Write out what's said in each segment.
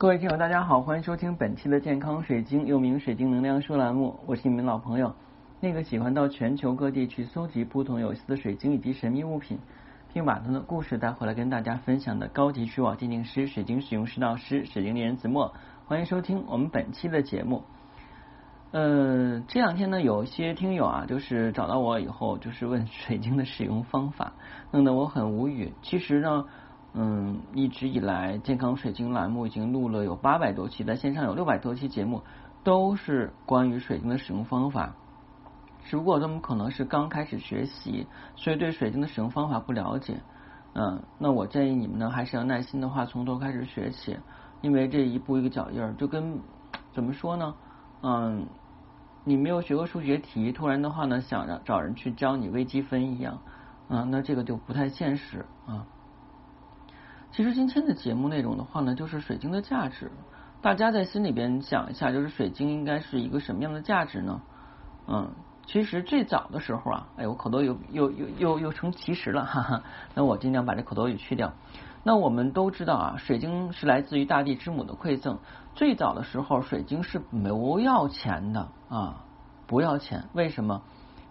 各位听友，大家好，欢迎收听本期的健康水晶，又名水晶能量书栏目。我是你们老朋友，那个喜欢到全球各地去搜集不同有意思的水晶以及神秘物品，并把他的故事带回来跟大家分享的高级珠宝鉴定师、水晶使用师导师、水晶猎人子墨。欢迎收听我们本期的节目。呃，这两天呢，有些听友啊，就是找到我以后，就是问水晶的使用方法，弄得我很无语。其实呢。嗯，一直以来，健康水晶栏目已经录了有八百多期，在线上有六百多期节目，都是关于水晶的使用方法。只不过他们可能是刚开始学习，所以对水晶的使用方法不了解。嗯，那我建议你们呢，还是要耐心的话，从头开始学起，因为这一步一个脚印儿，就跟怎么说呢？嗯，你没有学过数学题，突然的话呢，想着找人去教你微积分一样，啊，那这个就不太现实啊。其实今天的节目内容的话呢，就是水晶的价值。大家在心里边想一下，就是水晶应该是一个什么样的价值呢？嗯，其实最早的时候啊，哎，我口头又又又又又成其实了，哈哈。那我尽量把这口头语去掉。那我们都知道啊，水晶是来自于大地之母的馈赠。最早的时候，水晶是不要钱的啊，不要钱。为什么？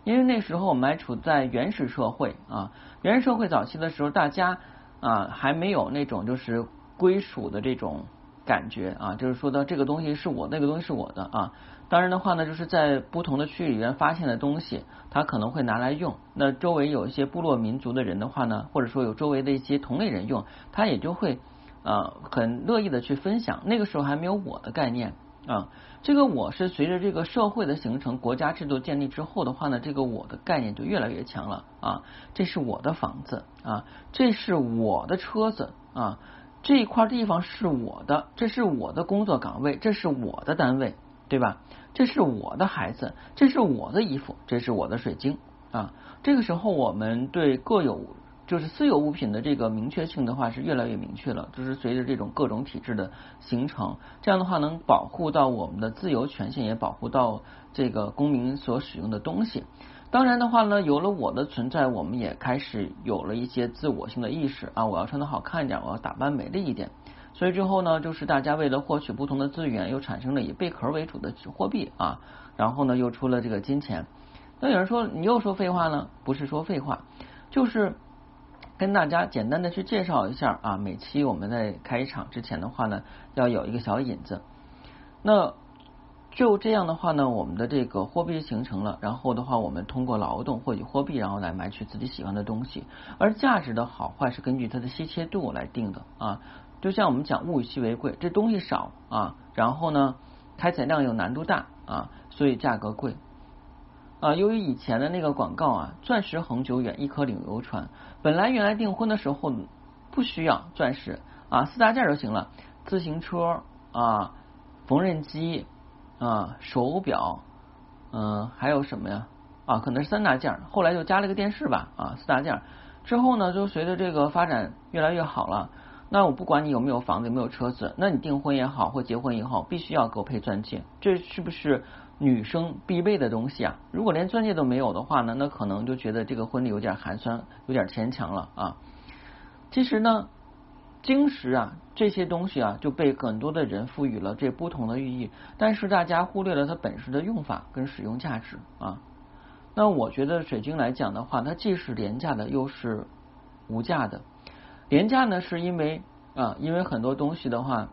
因为那时候我们还处在原始社会啊，原始社会早期的时候，大家。啊，还没有那种就是归属的这种感觉啊，就是说的这个东西是我，那个东西是我的啊。当然的话呢，就是在不同的区域里面发现的东西，他可能会拿来用。那周围有一些部落民族的人的话呢，或者说有周围的一些同类人用，他也就会呃很乐意的去分享。那个时候还没有我的概念。啊，这个我是随着这个社会的形成、国家制度建立之后的话呢，这个我的概念就越来越强了啊。这是我的房子啊，这是我的车子啊，这一块地方是我的，这是我的工作岗位，这是我的单位，对吧？这是我的孩子，这是我的衣服，这是我的水晶啊。这个时候我们对各有。就是私有物品的这个明确性的话是越来越明确了，就是随着这种各种体制的形成，这样的话能保护到我们的自由权限，也保护到这个公民所使用的东西。当然的话呢，有了我的存在，我们也开始有了一些自我性的意识啊，我要穿的好看一点，我要打扮美丽一点。所以之后呢，就是大家为了获取不同的资源，又产生了以贝壳为主的货币啊，然后呢又出了这个金钱。那有人说你又说废话呢？不是说废话，就是。跟大家简单的去介绍一下啊，每期我们在开场之前的话呢，要有一个小引子。那就这样的话呢，我们的这个货币形成了，然后的话，我们通过劳动获取货币，然后来买取自己喜欢的东西。而价值的好坏是根据它的稀缺度来定的啊。就像我们讲物以稀为贵，这东西少啊，然后呢，开采量又难度大啊，所以价格贵。啊，由于以前的那个广告啊，钻石恒久远，一颗领流传。本来原来订婚的时候不需要钻石啊，四大件就行了，自行车啊，缝纫机啊，手表，嗯，还有什么呀？啊，可能是三大件，后来就加了个电视吧啊，四大件。之后呢，就随着这个发展越来越好了。那我不管你有没有房子，有没有车子，那你订婚也好，或结婚也好，必须要给我配钻戒，这是不是？女生必备的东西啊，如果连钻戒都没有的话呢，那可能就觉得这个婚礼有点寒酸，有点牵强了啊。其实呢，晶石啊这些东西啊就被很多的人赋予了这不同的寓意，但是大家忽略了它本身的用法跟使用价值啊。那我觉得水晶来讲的话，它既是廉价的，又是无价的。廉价呢，是因为啊，因为很多东西的话，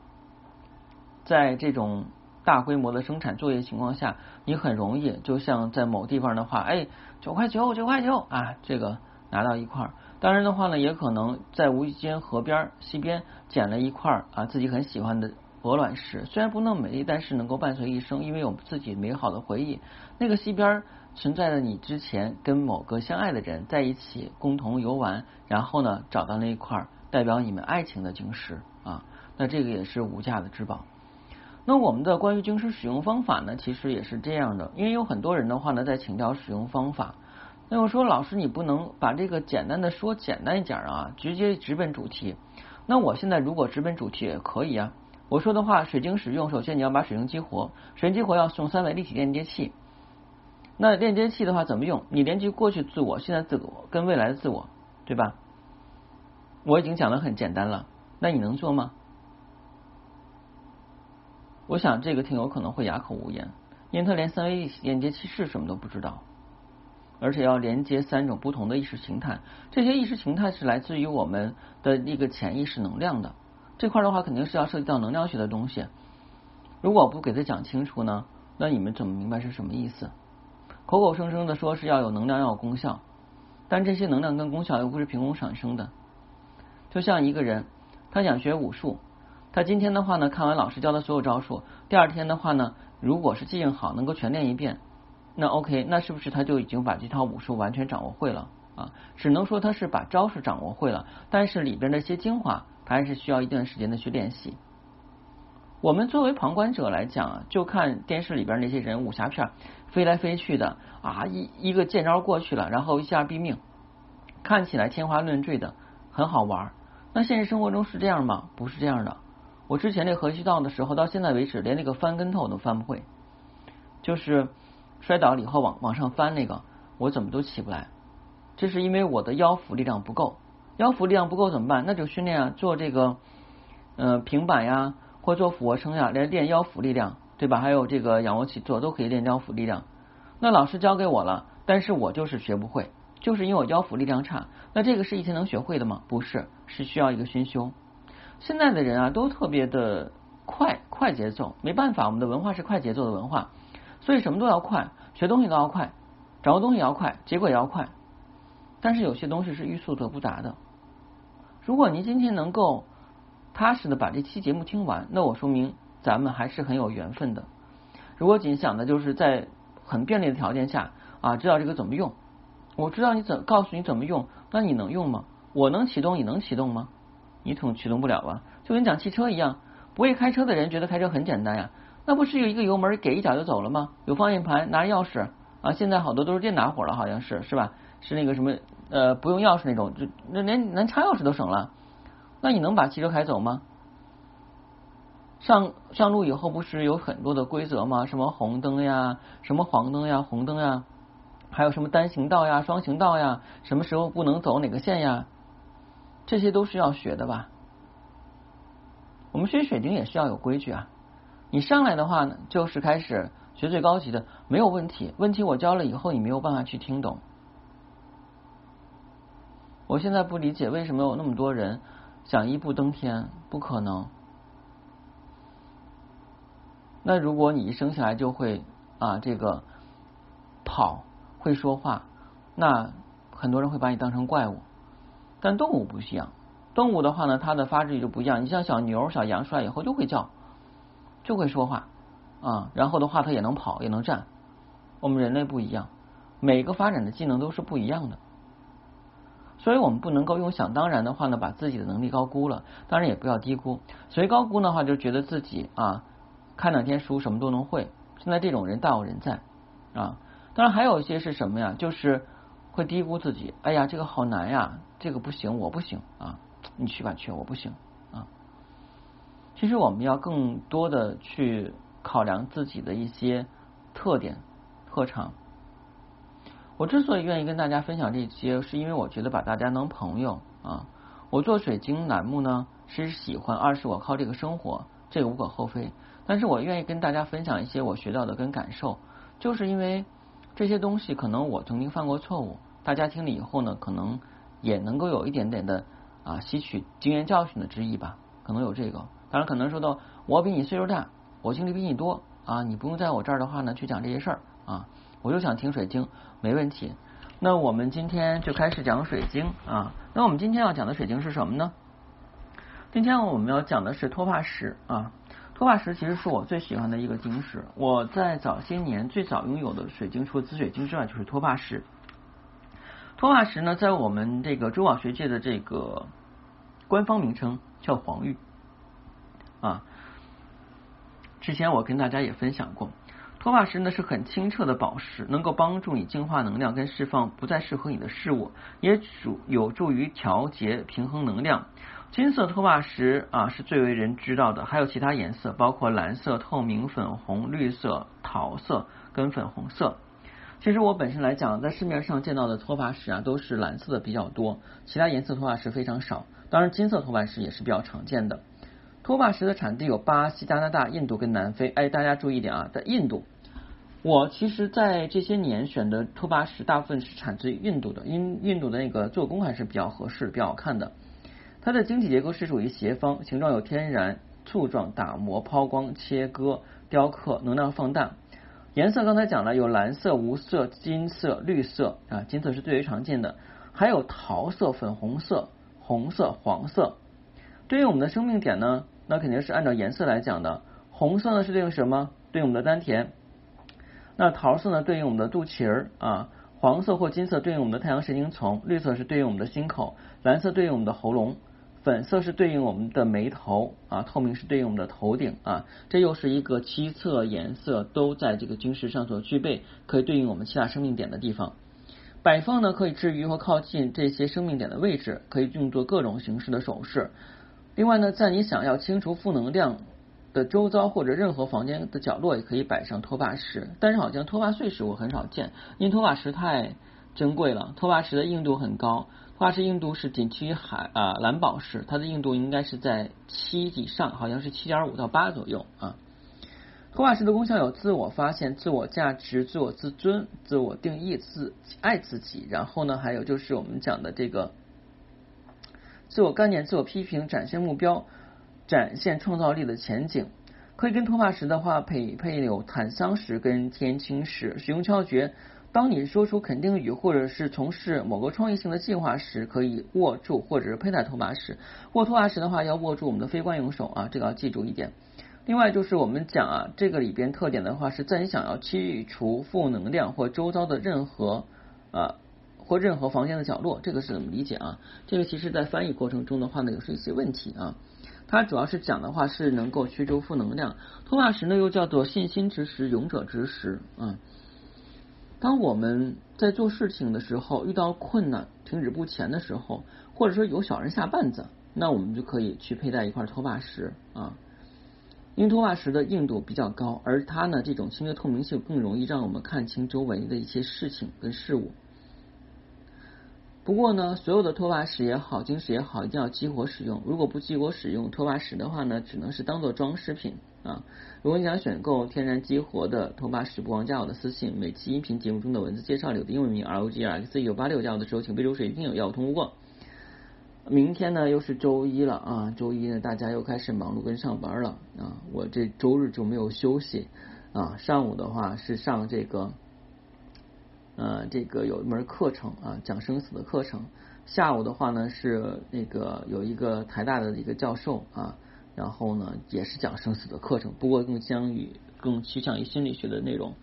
在这种。大规模的生产作业情况下，你很容易就像在某地方的话，哎，九块九，九块九啊，这个拿到一块儿。当然的话呢，也可能在无意间河边、溪边捡了一块啊自己很喜欢的鹅卵石，虽然不那么美丽，但是能够伴随一生，因为有自己美好的回忆。那个溪边存在着你之前跟某个相爱的人在一起共同游玩，然后呢找到那一块代表你们爱情的晶石啊，那这个也是无价的之宝。那我们的关于晶石使用方法呢，其实也是这样的，因为有很多人的话呢，在请教使用方法。那我说老师，你不能把这个简单的说简单一点啊，直接直奔主题。那我现在如果直奔主题也可以啊。我说的话，水晶使用，首先你要把水晶激活，水晶激活要送三维立体链接器。那链接器的话怎么用？你连接过去自我、现在自我跟未来的自我，对吧？我已经讲的很简单了，那你能做吗？我想这个挺有可能会哑口无言，因为他连三维连接器是什么都不知道，而且要连接三种不同的意识形态，这些意识形态是来自于我们的一个潜意识能量的。这块的话肯定是要涉及到能量学的东西，如果不给他讲清楚呢，那你们怎么明白是什么意思？口口声声的说是要有能量要有功效，但这些能量跟功效又不是凭空产生的。就像一个人，他想学武术，他今天的话呢看完老师教的所有招数，第二天的话呢，如果是记性好，能够全练一遍，那 OK，那是不是他就已经把这套武术完全掌握会了啊？只能说他是把招式掌握会了，但是里边的一些精华。他还是需要一段时间的去练习。我们作为旁观者来讲啊，就看电视里边那些人武侠片飞来飞去的啊，一一个剑招过去了，然后一下毙命，看起来天花乱坠的，很好玩。那现实生活中是这样吗？不是这样的。我之前那河西道的时候，到现在为止连那个翻跟头都翻不会，就是摔倒了以后往往上翻那个，我怎么都起不来。这是因为我的腰腹力量不够。腰腹力量不够怎么办？那就训练啊，做这个呃平板呀，或做俯卧撑呀，来练腰腹力量，对吧？还有这个仰卧起坐都可以练腰腹力量。那老师教给我了，但是我就是学不会，就是因为我腰腹力量差。那这个是一天能学会的吗？不是，是需要一个熏修。现在的人啊，都特别的快，快节奏，没办法，我们的文化是快节奏的文化，所以什么都要快，学东西都要快，掌握东西也要快，结果也要快。但是有些东西是欲速则不达的。如果您今天能够踏实的把这期节目听完，那我说明咱们还是很有缘分的。如果仅想的就是在很便利的条件下啊，知道这个怎么用，我知道你怎告诉你怎么用，那你能用吗？我能启动，你能启动吗？你统启动不了吧？就跟讲汽车一样，不会开车的人觉得开车很简单呀，那不是有一个油门给一脚就走了吗？有方向盘，拿钥匙啊，现在好多都是电打火了，好像是是吧？是那个什么？呃，不用钥匙那种，就那连连插钥匙都省了。那你能把汽车开走吗？上上路以后不是有很多的规则吗？什么红灯呀，什么黄灯呀，红灯呀，还有什么单行道呀、双行道呀，什么时候不能走哪个线呀？这些都是要学的吧？我们学水晶也是要有规矩啊。你上来的话呢，就是开始学最高级的，没有问题。问题我教了以后，你没有办法去听懂。我现在不理解为什么有那么多人想一步登天，不可能。那如果你一生下来就会啊这个跑会说话，那很多人会把你当成怪物。但动物不一样，动物的话呢，它的发育就不一样。你像小牛、小羊出来以后就会叫，就会说话啊，然后的话它也能跑，也能站。我们人类不一样，每个发展的技能都是不一样的。所以我们不能够用想当然的话呢，把自己的能力高估了。当然也不要低估。所以高估的话，就觉得自己啊，看两天书什么都能会。现在这种人大有人在啊。当然还有一些是什么呀？就是会低估自己。哎呀，这个好难呀，这个不行，我不行啊。你去吧去，我不行啊。其实我们要更多的去考量自己的一些特点、特长。我之所以愿意跟大家分享这些，是因为我觉得把大家当朋友啊。我做水晶栏目呢，是喜欢；二是我靠这个生活，这个无可厚非。但是我愿意跟大家分享一些我学到的跟感受，就是因为这些东西可能我曾经犯过错误，大家听了以后呢，可能也能够有一点点的啊吸取经验教训的之意吧，可能有这个。当然可能说到我比你岁数大，我经历比你多啊，你不用在我这儿的话呢去讲这些事儿啊。我就想听水晶，没问题。那我们今天就开始讲水晶啊。那我们今天要讲的水晶是什么呢？今天我们要讲的是托帕石啊。托帕石其实是我最喜欢的一个晶石。我在早些年最早拥有的水晶，除了紫水晶之外，就是托帕石。托帕石呢，在我们这个珠宝学界的这个官方名称叫黄玉啊。之前我跟大家也分享过。托帕石呢是很清澈的宝石，能够帮助你净化能量跟释放不再适合你的事物，也主有助于调节平衡能量。金色托帕石啊是最为人知道的，还有其他颜色，包括蓝色、透明、粉红、绿色、桃色跟粉红色。其实我本身来讲，在市面上见到的托帕石啊都是蓝色的比较多，其他颜色托帕石非常少。当然，金色托帕石也是比较常见的。托帕石的产地有巴西、加拿大、印度跟南非。哎，大家注意点啊，在印度，我其实在这些年选的托帕石大部分是产自于印度的，因印度的那个做工还是比较合适、比较好看的。它的晶体结构是属于斜方，形状有天然、簇状、打磨、抛光、切割、雕刻、能量放大。颜色刚才讲了，有蓝色、无色、金色、绿色啊，金色是最为常见的，还有桃色、粉红色、红色、黄色。对于我们的生命点呢，那肯定是按照颜色来讲的。红色呢是对应什么？对应我们的丹田。那桃色呢对应我们的肚脐儿啊，黄色或金色对应我们的太阳神经丛，绿色是对应我们的心口，蓝色对应我们的喉咙。粉色是对应我们的眉头啊，透明是对应我们的头顶啊，这又是一个七色颜色都在这个晶石上所具备，可以对应我们七大生命点的地方。摆放呢可以置于或靠近这些生命点的位置，可以用作各种形式的首饰。另外呢，在你想要清除负能量的周遭或者任何房间的角落，也可以摆上托帕石。但是好像托帕碎石我很少见，因为托帕石太珍贵了，托帕石的硬度很高。托帕石硬度是仅次于海啊蓝宝石，它的硬度应该是在七以上，好像是七点五到八左右啊。托帕石的功效有自我发现、自我价值、自我自尊、自我定义、自爱自己，然后呢，还有就是我们讲的这个自我概念、自我批评、展现目标、展现创造力的前景。可以跟托帕石的话配配有坦桑石跟天青石，使用窍诀。当你说出肯定语或者是从事某个创意性的计划时，可以握住或者是佩戴托马石。握托马石的话，要握住我们的非惯用手啊，这个要记住一点。另外就是我们讲啊，这个里边特点的话，是在你想要去除负能量或周遭的任何啊或任何房间的角落，这个是怎么理解啊？这个其实在翻译过程中的话呢，有是一些问题啊。它主要是讲的话是能够驱逐负能量。托马石呢又叫做信心之石、勇者之石啊。当我们在做事情的时候遇到困难、停止不前的时候，或者说有小人下绊子，那我们就可以去佩戴一块托帕石啊。因为托帕石的硬度比较高，而它呢这种清洁透明性更容易让我们看清周围的一些事情跟事物。不过呢，所有的托帕石也好，晶石也好，一定要激活使用。如果不激活使用托帕石的话呢，只能是当做装饰品。啊，如果你想选购天然激活的头发石，不妨加我的私信。每期音频节目中的文字介绍里有的英文名 R O G R X 一九八六，加我的时候请备注水晶有要通过。明天呢又是周一了啊，周一呢大家又开始忙碌跟上班了啊，我这周日就没有休息啊。上午的话是上这个呃这个有一门课程啊，讲生死的课程。下午的话呢是那个有一个台大的一个教授啊。然后呢，也是讲生死的课程，不过更相于更趋向于心理学的内容。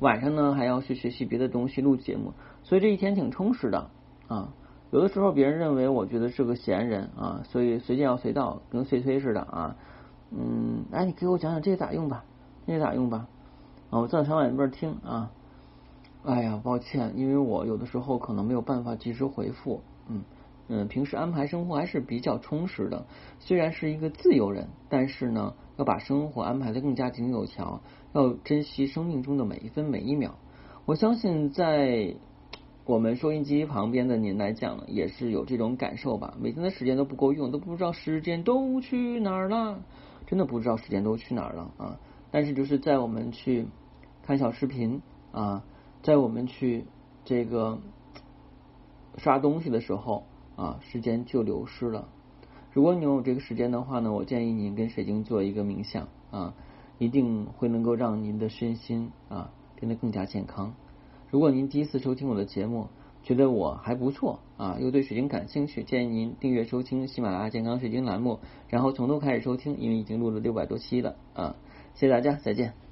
晚上呢，还要去学习别的东西，录节目，所以这一天挺充实的啊。有的时候别人认为我觉得是个闲人啊，所以随叫随到，跟随推似的啊。嗯，哎，你给我讲讲这咋用吧？那咋用吧？啊，我在小晚边听啊。哎呀，抱歉，因为我有的时候可能没有办法及时回复，嗯。嗯，平时安排生活还是比较充实的。虽然是一个自由人，但是呢，要把生活安排的更加井井有条，要珍惜生命中的每一分每一秒。我相信，在我们收音机旁边的您来讲，也是有这种感受吧。每天的时间都不够用，都不知道时间都去哪儿了，真的不知道时间都去哪儿了啊！但是就是在我们去看小视频啊，在我们去这个刷东西的时候。啊，时间就流失了。如果你有这个时间的话呢，我建议您跟水晶做一个冥想啊，一定会能够让您的身心啊变得更加健康。如果您第一次收听我的节目，觉得我还不错啊，又对水晶感兴趣，建议您订阅收听喜马拉雅健康水晶栏目，然后从头开始收听，因为已经录了六百多期了啊。谢谢大家，再见。